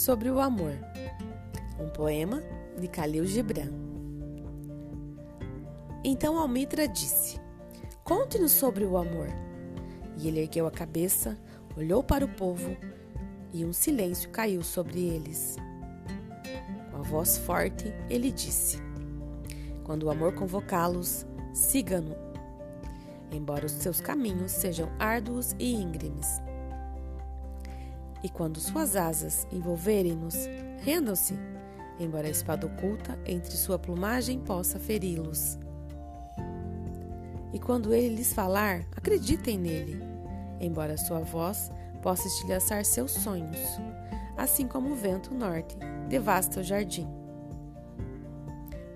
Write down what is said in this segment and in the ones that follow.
sobre o amor. Um poema de Khalil Gibran. Então Almitra disse: Conte-nos sobre o amor. E ele ergueu a cabeça, olhou para o povo e um silêncio caiu sobre eles. Com a voz forte, ele disse: Quando o amor convocá-los, siga-no, embora os seus caminhos sejam árduos e íngremes. E quando suas asas envolverem-nos, rendam-se, embora a espada oculta entre sua plumagem possa feri-los. E quando ele lhes falar, acreditem nele, embora sua voz possa estilhaçar seus sonhos, assim como o vento norte devasta o jardim.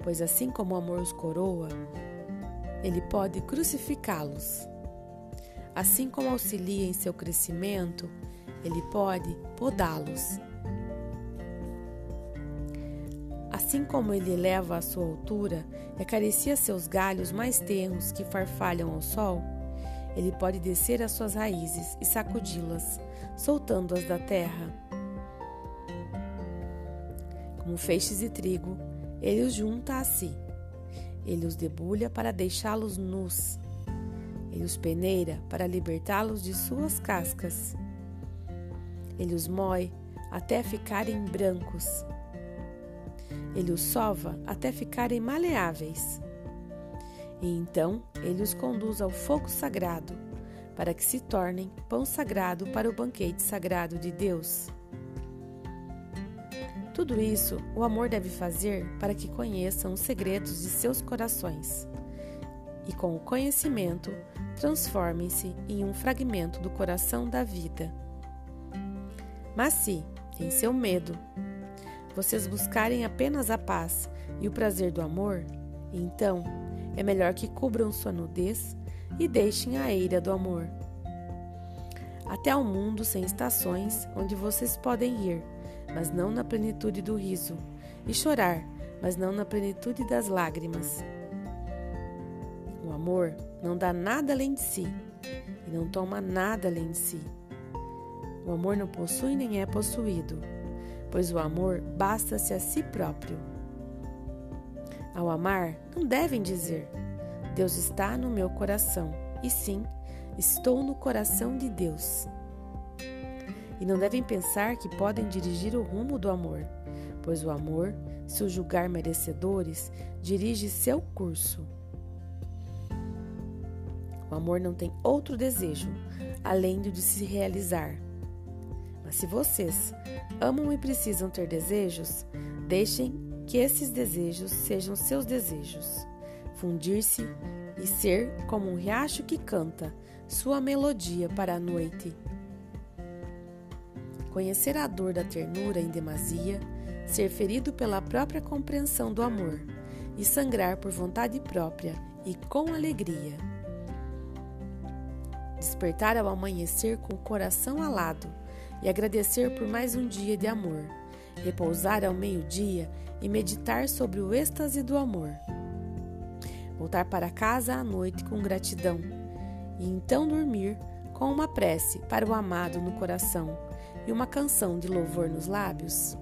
Pois assim como o amor os coroa, ele pode crucificá-los. Assim como auxilia em seu crescimento, ele pode podá-los. Assim como ele eleva a sua altura e acaricia seus galhos mais tenros que farfalham ao sol, ele pode descer às suas raízes e sacudi-las, soltando-as da terra. Como feixes de trigo, ele os junta a si. Ele os debulha para deixá-los nus. Ele os peneira para libertá-los de suas cascas. Ele os moe até ficarem brancos. Ele os sova até ficarem maleáveis. E então ele os conduz ao fogo sagrado, para que se tornem pão sagrado para o banquete sagrado de Deus. Tudo isso o amor deve fazer para que conheçam os segredos de seus corações e, com o conhecimento, transformem-se em um fragmento do coração da vida. Mas se, em seu medo, vocês buscarem apenas a paz e o prazer do amor, então é melhor que cubram sua nudez e deixem a eira do amor. Até ao mundo sem estações, onde vocês podem rir, mas não na plenitude do riso, e chorar, mas não na plenitude das lágrimas. O amor não dá nada além de si e não toma nada além de si. O amor não possui nem é possuído, pois o amor basta-se a si próprio. Ao amar, não devem dizer: Deus está no meu coração, e sim, estou no coração de Deus. E não devem pensar que podem dirigir o rumo do amor, pois o amor, se o julgar merecedores, dirige seu curso. O amor não tem outro desejo além do de se realizar, se vocês amam e precisam ter desejos, deixem que esses desejos sejam seus desejos. Fundir-se e ser como um riacho que canta sua melodia para a noite. Conhecer a dor da ternura em demasia, ser ferido pela própria compreensão do amor e sangrar por vontade própria e com alegria. Despertar ao amanhecer com o coração alado e agradecer por mais um dia de amor, repousar ao meio-dia e meditar sobre o êxtase do amor. Voltar para casa à noite com gratidão e então dormir com uma prece para o amado no coração e uma canção de louvor nos lábios.